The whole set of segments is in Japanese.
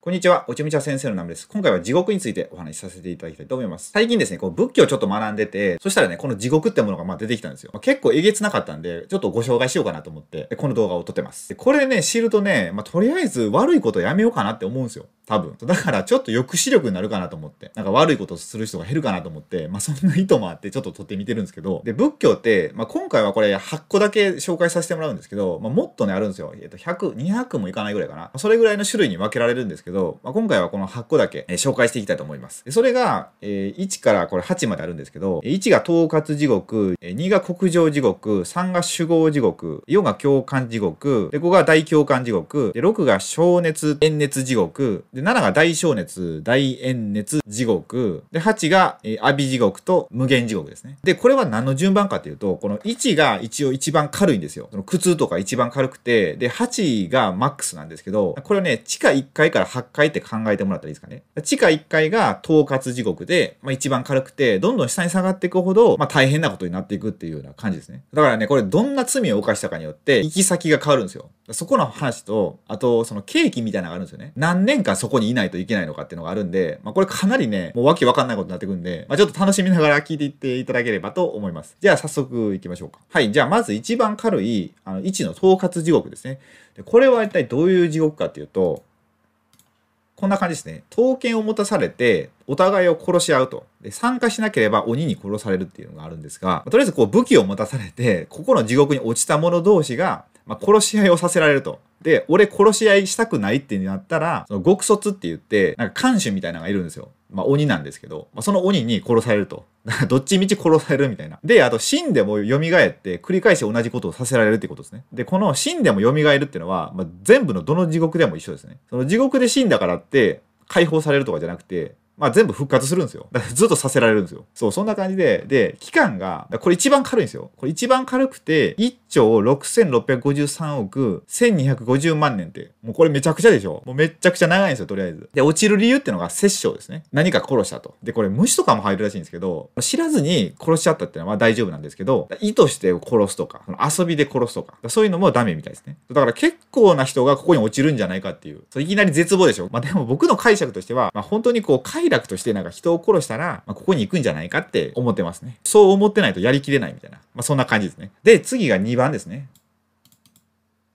こんにちは、おちみちゃ先生のナムです。今回は地獄についてお話しさせていただきたいと思います。最近ですね、こう仏教をちょっと学んでて、そしたらね、この地獄ってものがまあ出てきたんですよ。まあ、結構えげつなかったんで、ちょっとご紹介しようかなと思って、この動画を撮ってます。でこれね、知るとね、まあ、とりあえず悪いことやめようかなって思うんですよ。多分。だからちょっと抑止力になるかなと思って、なんか悪いことする人が減るかなと思って、まあそんな意図もあってちょっと撮ってみてるんですけど、で、仏教って、まあ今回はこれ8個だけ紹介させてもらうんですけど、まあもっとねあるんですよ。えっと100、200もいかないぐらいかな。それぐらいの種類に分けられるんですけど、まあ今回はこの8個だけ、えー、紹介していきたいと思います。それが、えー、1からこれ8まであるんですけど、1が統括地獄、2が国上地獄、3が守護地獄、4が共感地獄、で5が大共感地獄、で6が小熱炎熱地獄、で7が大小熱、大炎熱地獄。で、8が、えー、阿鼻地獄と無限地獄ですね。で、これは何の順番かっていうと、この1が一応一番軽いんですよ。その苦痛とか一番軽くて、で、8がマックスなんですけど、これはね、地下1階から8階って考えてもらったらいいですかね。地下1階が統括地獄で、まあ一番軽くて、どんどん下に下がっていくほど、まあ大変なことになっていくっていうような感じですね。だからね、これどんな罪を犯したかによって、行き先が変わるんですよ。そこの話と、あと、その契機みたいなのがあるんですよね。何年間そこにいないといけないのかっていうのがあるんで、まあ、これかなりね、もうわけわかんないことになってくんで、まあ、ちょっと楽しみながら聞いていっていただければと思います。じゃあ早速行きましょうか。はい。じゃあまず一番軽い、あの、1の統括地獄ですね。でこれは一体どういう地獄かっていうと、こんな感じですね。刀剣を持たされて、お互いを殺し合うと。で、参加しなければ鬼に殺されるっていうのがあるんですが、とりあえずこう武器を持たされて、ここの地獄に落ちた者同士が、まあ、殺し合いをさせられると。で、俺殺し合いしたくないってなったら、その極卒って言って、なんか看守みたいなのがいるんですよ。まあ鬼なんですけど、まあ、その鬼に殺されると。どっちみち殺されるみたいな。で、あと死んでも蘇って繰り返し同じことをさせられるってことですね。で、この死んでも蘇るっていうのは、まあ、全部のどの地獄でも一緒ですね。その地獄で死んだからって解放されるとかじゃなくて、まあ全部復活するんですよ。だからずっとさせられるんですよ。そう、そんな感じで、で、期間が、これ一番軽いんですよ。これ一番軽くて、1兆6653億1250万年って、もうこれめちゃくちゃでしょもうめちゃくちゃ長いんですよ、とりあえず。で、落ちる理由ってのが殺生ですね。何か殺したと。で、これ虫とかも入るらしいんですけど、知らずに殺しちゃったってのは大丈夫なんですけど、意図して殺すとか、遊びで殺すとか、そういうのもダメみたいですね。だから結構な人がここに落ちるんじゃないかっていう、そういきなり絶望でしょ。まあでも僕の解釈としては、まあ本当にこう快楽としてなんか人を殺したら、まあ、ここに行くんじゃないかって思ってますね。そう思ってないとやりきれないみたいな。まあそんな感じですね。で、次が2番ですね。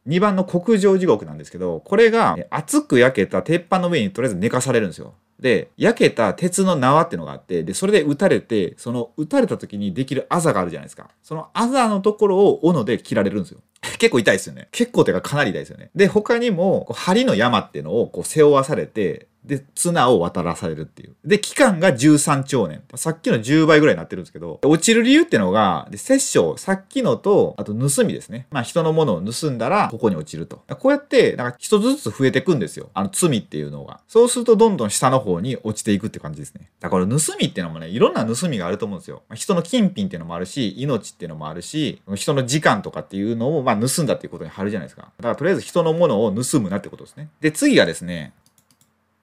2番の国上地獄なんですけど、これが熱く焼けた鉄板の上にとりあえず寝かされるんですよ。で、焼けた鉄の縄っていうのがあって、で、それで撃たれて、その撃たれた時にできるあざがあるじゃないですか。そのあざのところを斧で切られるんですよ。結構痛いですよね。結構てかかなり痛いですよね。で、他にも、針の山っていうのをこう背負わされて、で、綱を渡らされるっていう。で、期間が13兆年。さっきの10倍ぐらいになってるんですけど、落ちる理由っていうのが、で、殺生、さっきのと、あと盗みですね。まあ人のものを盗んだら、ここに落ちると。こうやって、なんか一つずつ増えていくんですよ。あの罪っていうのが。そうするとどんどん下の方に落ちていくって感じですね。だから盗みっていうのもね、いろんな盗みがあると思うんですよ。まあ、人の金品っていうのもあるし、命っていうのもあるし、人の時間とかっていうのを、まあ盗んだっていうことに貼るじゃないですか。だからとりあえず人のものを盗むなってことですね。で、次がですね、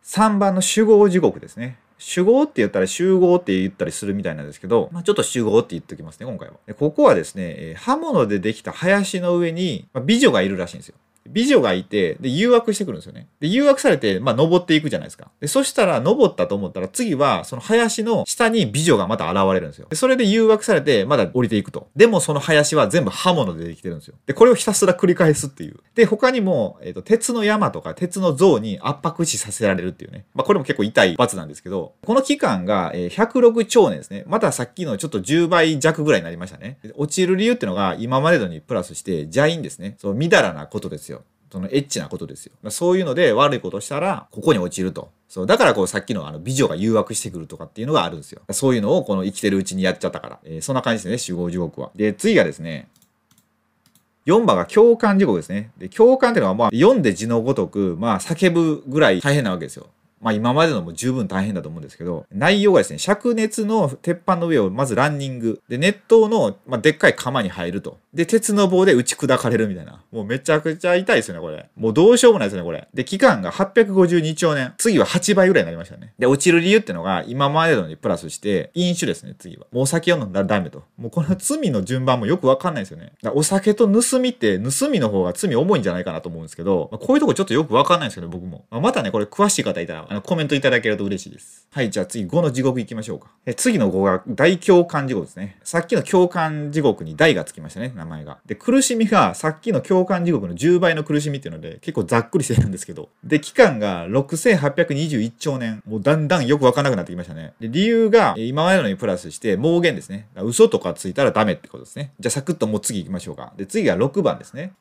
3番の集合地獄ですね。集合って言ったら集合って言ったりするみたいなんですけど、まあ、ちょっと集合って言っときますね、今回は。ここはですね、刃物でできた林の上に美女がいるらしいんですよ。美女がいて、で、誘惑してくるんですよね。で、誘惑されて、まあ、登っていくじゃないですか。で、そしたら、登ったと思ったら、次は、その林の下に美女がまた現れるんですよ。で、それで誘惑されて、まだ降りていくと。でも、その林は全部刃物でできてるんですよ。で、これをひたすら繰り返すっていう。で、他にも、えっ、ー、と、鉄の山とか、鉄の像に圧迫死させられるっていうね。まあ、これも結構痛い罰なんですけど、この期間が、えー、106兆年ですね。またさっきのちょっと10倍弱ぐらいになりましたね。落ちる理由っていうのが、今までのにプラスして、邪因ですね。そう、みだらなことですよ。そのエッチなことですよ。そういうので悪いことしたら、ここに落ちると。そう。だからこうさっきのあの美女が誘惑してくるとかっていうのがあるんですよ。そういうのをこの生きてるうちにやっちゃったから。えー、そんな感じですね、集合地獄は。で、次がですね、4番が共感地獄ですね。で、共感っていうのはまあ読んで字のごとく、まあ叫ぶぐらい大変なわけですよ。まあ今までのも十分大変だと思うんですけど、内容がですね、灼熱の鉄板の上をまずランニング。で、熱湯の、まあ、でっかい釜に入ると。で、鉄の棒で打ち砕かれるみたいな。もうめちゃくちゃ痛いですよね、これ。もうどうしようもないですよね、これ。で、期間が852兆年。次は8倍ぐらいになりましたね。で、落ちる理由ってのが、今までのにプラスして、飲酒ですね、次は。もうお酒を飲んだらダメと。もうこの罪の順番もよくわかんないですよね。だお酒と盗みって、盗みの方が罪重いんじゃないかなと思うんですけど、まあ、こういうとこちょっとよくわかんないですけど、僕も。まあ、またね、これ詳しい方いたら、あの、コメントいただけると嬉しいです。はい、じゃあ次5の地獄行きましょうか。え次の5が大共感地獄ですね。さっきの共感地獄に大がつきましたね、名前が。で、苦しみがさっきの共感地獄の10倍の苦しみっていうので、結構ざっくりしてるんですけど。で、期間が6821兆年。もうだんだんよくわかんなくなってきましたね。で、理由が、今までのにプラスして、盲言ですね。嘘とかついたらダメってことですね。じゃあサクッともう次行きましょうか。で、次が6番ですね。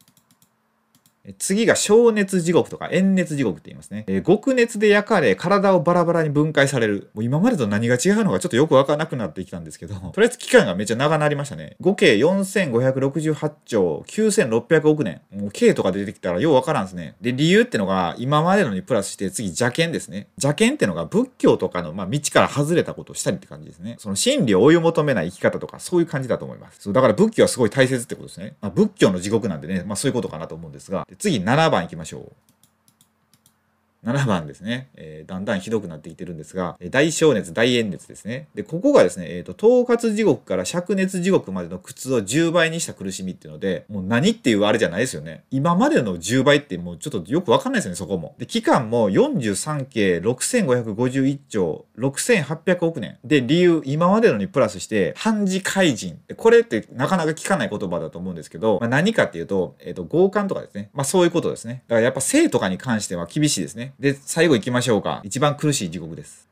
次が消熱地獄とか炎熱地獄って言いますね。えー、極熱で焼かれ、体をバラバラに分解される。もう今までと何が違うのかちょっとよくわからなくなってきたんですけど、とりあえず期間がめっちゃ長なりましたね。合計4568兆9600億年。もう K とか出てきたらようわからんですね。で、理由ってのが今までのにプラスして次邪剣ですね。邪剣ってのが仏教とかの、まあ、道から外れたことをしたりって感じですね。その真理を追い求めない生き方とかそういう感じだと思います。そうだから仏教はすごい大切ってことですね。まあ、仏教の地獄なんでね、まあそういうことかなと思うんですが、次7番いきましょう。7番ですね、えー、だんだんひどくなってきてるんですが、大小熱、大炎熱ですね。で、ここがですね、えっ、ー、と、統括地獄から灼熱地獄までの苦痛を10倍にした苦しみっていうので、もう何っていうあれじゃないですよね。今までの10倍ってもうちょっとよくわかんないですよね、そこも。で、期間も43系6551兆6800億年。で、理由、今までのにプラスして、半時怪人。これってなかなか聞かない言葉だと思うんですけど、まあ、何かっていうと、えっ、ー、と、強姦とかですね。まあそういうことですね。だからやっぱ性とかに関しては厳しいですね。で、最後行きましょうか。一番苦しい地獄です。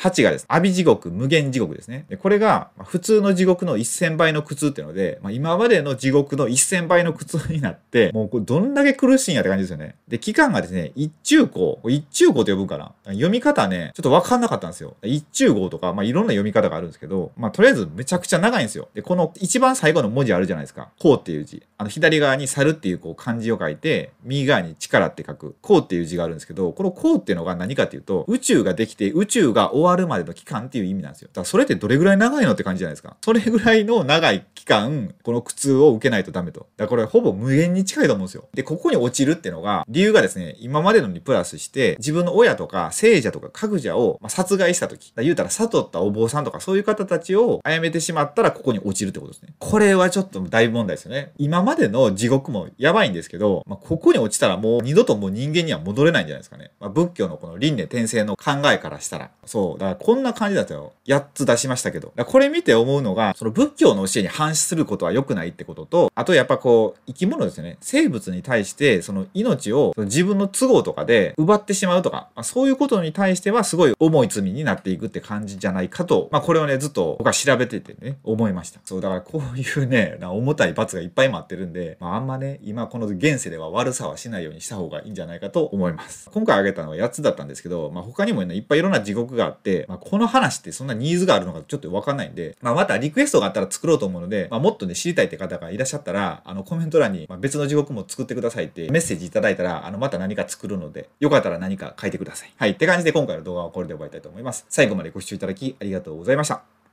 8がです。阿鼻地獄、無限地獄ですね。でこれが、普通の地獄の1000倍の苦痛っていうので、まあ、今までの地獄の1000倍の苦痛になって、もうこれどんだけ苦しいんやって感じですよね。で、期間がですね、一中高、一中高と呼ぶかな？読み方ね、ちょっとわかんなかったんですよ。一中高とか、まあ、いろんな読み方があるんですけど、まあ、とりあえずめちゃくちゃ長いんですよ。で、この一番最後の文字あるじゃないですか。こうっていう字。あの、左側に猿っていうこう漢字を書いて、右側に力って書く、こうっていう字があるんですけど、このこうっていうのが何かっていうと、宇宙ができて、宇宙が終わるまでの期間っていう意味なんですよ。だからそれってどれぐらい長いのって感じじゃないですか。それぐらいの長い期間、この苦痛を受けないとダメと。だからこれほぼ無限に近いと思うんですよ。で、ここに落ちるっていうのが、理由がですね、今までのにプラスして、自分の親とか聖者とか各者をま殺害した時、言うたら悟ったお坊さんとかそういう方たちを殺めてしまったらここに落ちるってことですね。これはちょっと大問題ですよね。今までの地獄もやばいんですけど、まあ、ここに落ちたらもう二度ともう人間には戻れないんじゃないですかね。まあ、仏教のこの輪廻転生の考えからしたら。そう。だからこんな感じだったよ。8つ出しましたけど。これ見て思うのが、その仏教の教えに反することは良くないってことと、あとやっぱこう、生き物ですよね。生物に対して、その命を自分の都合とかで奪ってしまうとか、まあ、そういうことに対してはすごい重い罪になっていくって感じじゃないかと、まあこれをね、ずっと僕は調べててね、思いました。そう、だからこういうね、重たい罰がいっぱい待ってるんで、まああんまね、今この現世では悪さはしないようにした方がいいんじゃないかと思います。今回挙げたのは8つだったんですけど、まあ他にもね、いっぱいいろんな地獄があって、まあこの話ってそんなニーズがあるのかちょっとわかんないんで、まあまたリクエストがあったら作ろうと思うので、まあもっとね、知りたいって方がいらっしゃったら、あのコメント欄に、ま別の地獄も作ってくださいってメッセージいただいたら、あのまた何か作るので、よかったら何か書いてください。はい。って感じで今回の動画はこれで終わりたいと思います。最後までご視聴いただきありがとうございました。